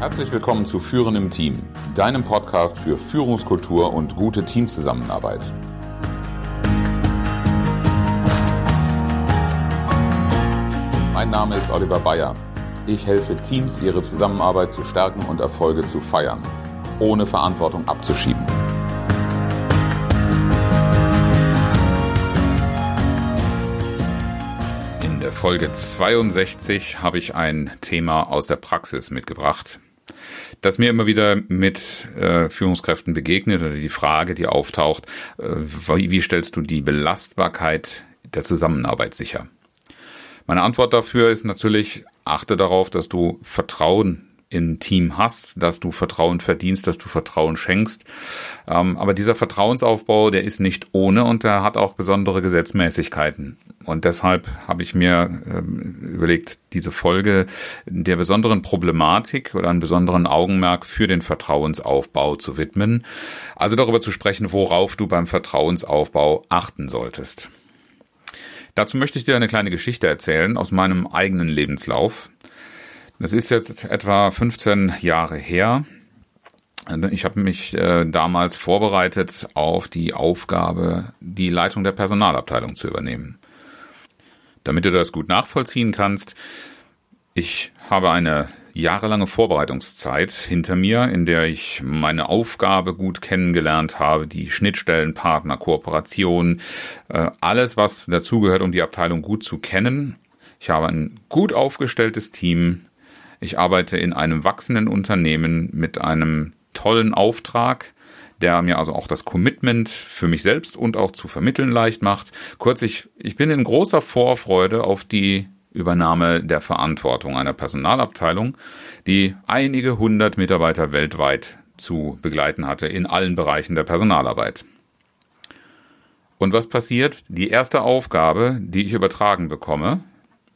Herzlich willkommen zu Führen im Team, deinem Podcast für Führungskultur und gute Teamzusammenarbeit. Mein Name ist Oliver Bayer. Ich helfe Teams, ihre Zusammenarbeit zu stärken und Erfolge zu feiern, ohne Verantwortung abzuschieben. In der Folge 62 habe ich ein Thema aus der Praxis mitgebracht das mir immer wieder mit äh, Führungskräften begegnet oder die Frage, die auftaucht, äh, wie, wie stellst du die Belastbarkeit der Zusammenarbeit sicher? Meine Antwort dafür ist natürlich, achte darauf, dass du Vertrauen im Team hast, dass du Vertrauen verdienst, dass du Vertrauen schenkst. Ähm, aber dieser Vertrauensaufbau, der ist nicht ohne und der hat auch besondere Gesetzmäßigkeiten. Und deshalb habe ich mir ähm, überlegt, diese Folge der besonderen Problematik oder einen besonderen Augenmerk für den Vertrauensaufbau zu widmen. Also darüber zu sprechen, worauf du beim Vertrauensaufbau achten solltest. Dazu möchte ich dir eine kleine Geschichte erzählen aus meinem eigenen Lebenslauf. Das ist jetzt etwa 15 Jahre her. Ich habe mich äh, damals vorbereitet auf die Aufgabe, die Leitung der Personalabteilung zu übernehmen. Damit du das gut nachvollziehen kannst, ich habe eine jahrelange Vorbereitungszeit hinter mir, in der ich meine Aufgabe gut kennengelernt habe, die Schnittstellen, Partner, Kooperation, äh, alles, was dazugehört, um die Abteilung gut zu kennen. Ich habe ein gut aufgestelltes Team, ich arbeite in einem wachsenden Unternehmen mit einem tollen Auftrag, der mir also auch das Commitment für mich selbst und auch zu vermitteln leicht macht. Kurz, ich, ich bin in großer Vorfreude auf die Übernahme der Verantwortung einer Personalabteilung, die einige hundert Mitarbeiter weltweit zu begleiten hatte in allen Bereichen der Personalarbeit. Und was passiert? Die erste Aufgabe, die ich übertragen bekomme,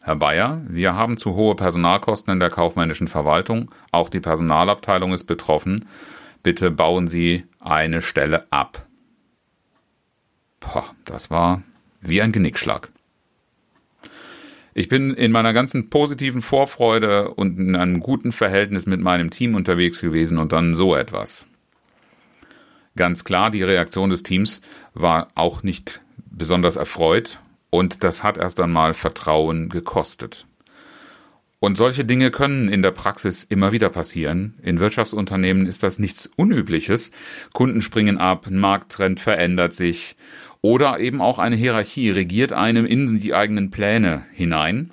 Herr Bayer, wir haben zu hohe Personalkosten in der kaufmännischen Verwaltung. Auch die Personalabteilung ist betroffen. Bitte bauen Sie eine Stelle ab. Boah, das war wie ein Genickschlag. Ich bin in meiner ganzen positiven Vorfreude und in einem guten Verhältnis mit meinem Team unterwegs gewesen und dann so etwas. Ganz klar, die Reaktion des Teams war auch nicht besonders erfreut und das hat erst einmal Vertrauen gekostet. Und solche Dinge können in der Praxis immer wieder passieren. In Wirtschaftsunternehmen ist das nichts Unübliches. Kunden springen ab, ein Markttrend verändert sich oder eben auch eine Hierarchie regiert einem in die eigenen Pläne hinein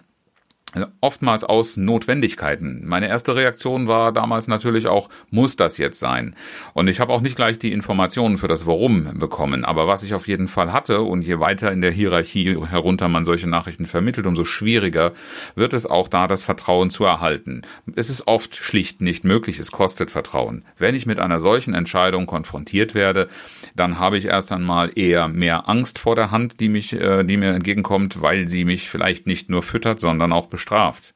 oftmals aus Notwendigkeiten. Meine erste Reaktion war damals natürlich auch, muss das jetzt sein? Und ich habe auch nicht gleich die Informationen für das Warum bekommen. Aber was ich auf jeden Fall hatte, und je weiter in der Hierarchie herunter man solche Nachrichten vermittelt, umso schwieriger wird es auch da, das Vertrauen zu erhalten. Es ist oft schlicht nicht möglich, es kostet Vertrauen. Wenn ich mit einer solchen Entscheidung konfrontiert werde, dann habe ich erst einmal eher mehr Angst vor der Hand, die mich, äh, die mir entgegenkommt, weil sie mich vielleicht nicht nur füttert, sondern auch bestraft.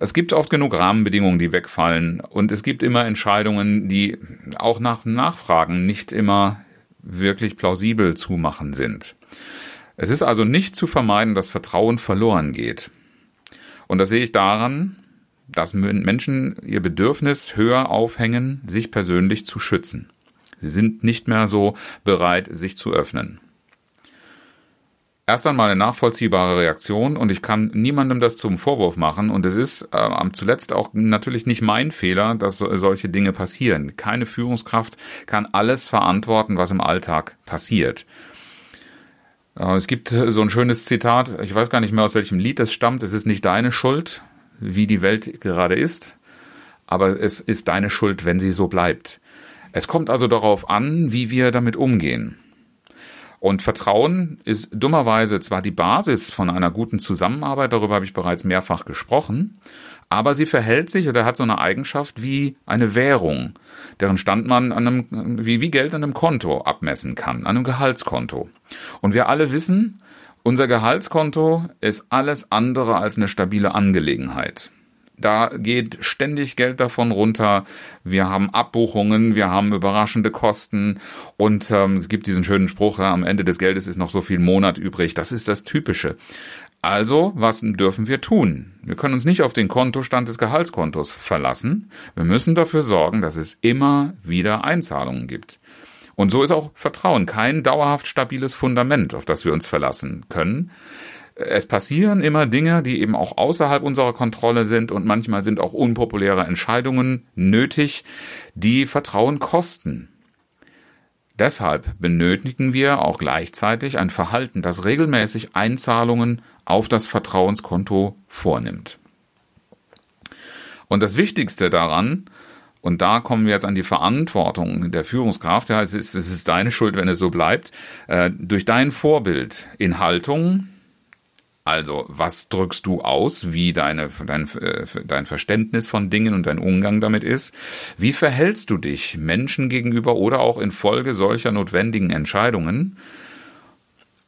Es gibt oft genug Rahmenbedingungen, die wegfallen und es gibt immer Entscheidungen, die auch nach Nachfragen nicht immer wirklich plausibel zu machen sind. Es ist also nicht zu vermeiden, dass Vertrauen verloren geht. Und das sehe ich daran, dass Menschen ihr Bedürfnis höher aufhängen, sich persönlich zu schützen. Sie sind nicht mehr so bereit, sich zu öffnen. Erst einmal eine nachvollziehbare Reaktion und ich kann niemandem das zum Vorwurf machen und es ist äh, zuletzt auch natürlich nicht mein Fehler, dass so, solche Dinge passieren. Keine Führungskraft kann alles verantworten, was im Alltag passiert. Äh, es gibt so ein schönes Zitat, ich weiß gar nicht mehr aus welchem Lied es stammt, es ist nicht deine Schuld, wie die Welt gerade ist, aber es ist deine Schuld, wenn sie so bleibt. Es kommt also darauf an, wie wir damit umgehen. Und Vertrauen ist dummerweise zwar die Basis von einer guten Zusammenarbeit, darüber habe ich bereits mehrfach gesprochen, aber sie verhält sich oder hat so eine Eigenschaft wie eine Währung, deren Stand man an einem, wie, wie Geld an einem Konto abmessen kann, an einem Gehaltskonto. Und wir alle wissen, unser Gehaltskonto ist alles andere als eine stabile Angelegenheit. Da geht ständig Geld davon runter. Wir haben Abbuchungen, wir haben überraschende Kosten und ähm, es gibt diesen schönen Spruch, ja, am Ende des Geldes ist noch so viel Monat übrig. Das ist das Typische. Also, was dürfen wir tun? Wir können uns nicht auf den Kontostand des Gehaltskontos verlassen. Wir müssen dafür sorgen, dass es immer wieder Einzahlungen gibt. Und so ist auch Vertrauen kein dauerhaft stabiles Fundament, auf das wir uns verlassen können. Es passieren immer Dinge, die eben auch außerhalb unserer Kontrolle sind und manchmal sind auch unpopuläre Entscheidungen nötig, die Vertrauen kosten. Deshalb benötigen wir auch gleichzeitig ein Verhalten, das regelmäßig Einzahlungen auf das Vertrauenskonto vornimmt. Und das Wichtigste daran, und da kommen wir jetzt an die Verantwortung der Führungskraft, ja, es ist, es ist deine Schuld, wenn es so bleibt, äh, durch dein Vorbild in Haltung, also, was drückst du aus, wie deine, dein, äh, dein Verständnis von Dingen und dein Umgang damit ist? Wie verhältst du dich Menschen gegenüber oder auch infolge solcher notwendigen Entscheidungen?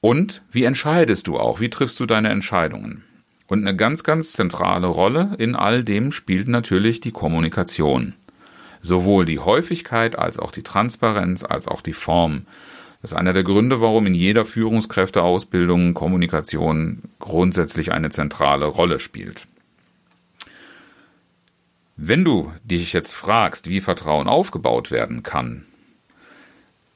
Und wie entscheidest du auch? Wie triffst du deine Entscheidungen? Und eine ganz, ganz zentrale Rolle in all dem spielt natürlich die Kommunikation. Sowohl die Häufigkeit als auch die Transparenz als auch die Form. Das ist einer der Gründe, warum in jeder Führungskräfteausbildung Kommunikation grundsätzlich eine zentrale Rolle spielt. Wenn du dich jetzt fragst, wie Vertrauen aufgebaut werden kann,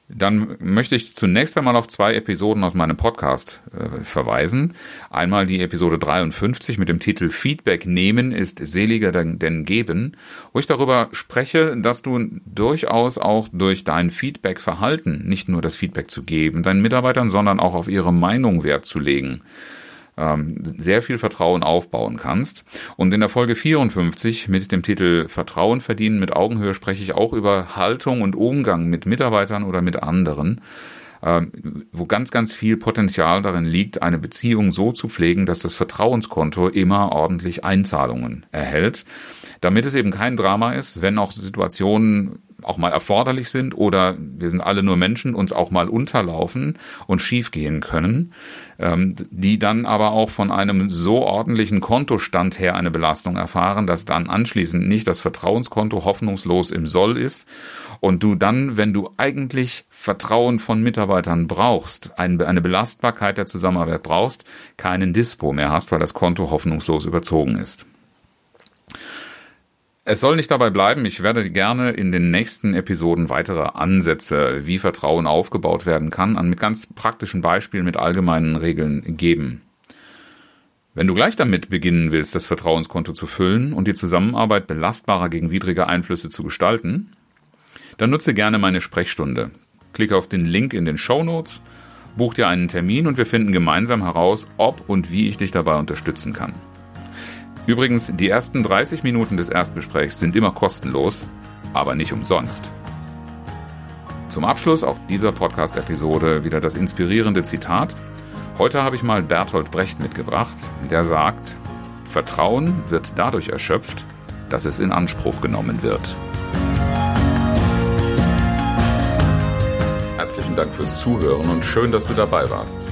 dann möchte ich zunächst einmal auf zwei Episoden aus meinem Podcast äh, verweisen. Einmal die Episode 53 mit dem Titel Feedback nehmen ist seliger denn, denn geben, wo ich darüber spreche, dass du durchaus auch durch dein Feedback-Verhalten, nicht nur das Feedback zu geben, deinen Mitarbeitern, sondern auch auf ihre Meinung Wert zu legen, ähm, sehr viel Vertrauen aufbauen kannst. Und in der Folge 54 mit dem Titel Vertrauen verdienen mit Augenhöhe spreche ich auch über Haltung und Umgang mit Mitarbeitern oder mit anderen ähm, wo ganz, ganz viel Potenzial darin liegt, eine Beziehung so zu pflegen, dass das Vertrauenskonto immer ordentlich Einzahlungen erhält, damit es eben kein Drama ist, wenn auch Situationen auch mal erforderlich sind oder wir sind alle nur Menschen, uns auch mal unterlaufen und schiefgehen können, ähm, die dann aber auch von einem so ordentlichen Kontostand her eine Belastung erfahren, dass dann anschließend nicht das Vertrauenskonto hoffnungslos im Soll ist und du dann, wenn du eigentlich Vertrauen von Mitarbeitern brauchst, eine Belastbarkeit der Zusammenarbeit brauchst, keinen Dispo mehr hast, weil das Konto hoffnungslos überzogen ist. Es soll nicht dabei bleiben. Ich werde gerne in den nächsten Episoden weitere Ansätze, wie Vertrauen aufgebaut werden kann, an mit ganz praktischen Beispielen mit allgemeinen Regeln geben. Wenn du gleich damit beginnen willst, das Vertrauenskonto zu füllen und die Zusammenarbeit belastbarer gegen widrige Einflüsse zu gestalten, dann nutze gerne meine Sprechstunde. Klicke auf den Link in den Show Notes, buch dir einen Termin und wir finden gemeinsam heraus, ob und wie ich dich dabei unterstützen kann. Übrigens, die ersten 30 Minuten des Erstgesprächs sind immer kostenlos, aber nicht umsonst. Zum Abschluss auch dieser Podcast-Episode wieder das inspirierende Zitat. Heute habe ich mal Bertolt Brecht mitgebracht, der sagt, Vertrauen wird dadurch erschöpft, dass es in Anspruch genommen wird. Herzlichen Dank fürs Zuhören und schön, dass du dabei warst.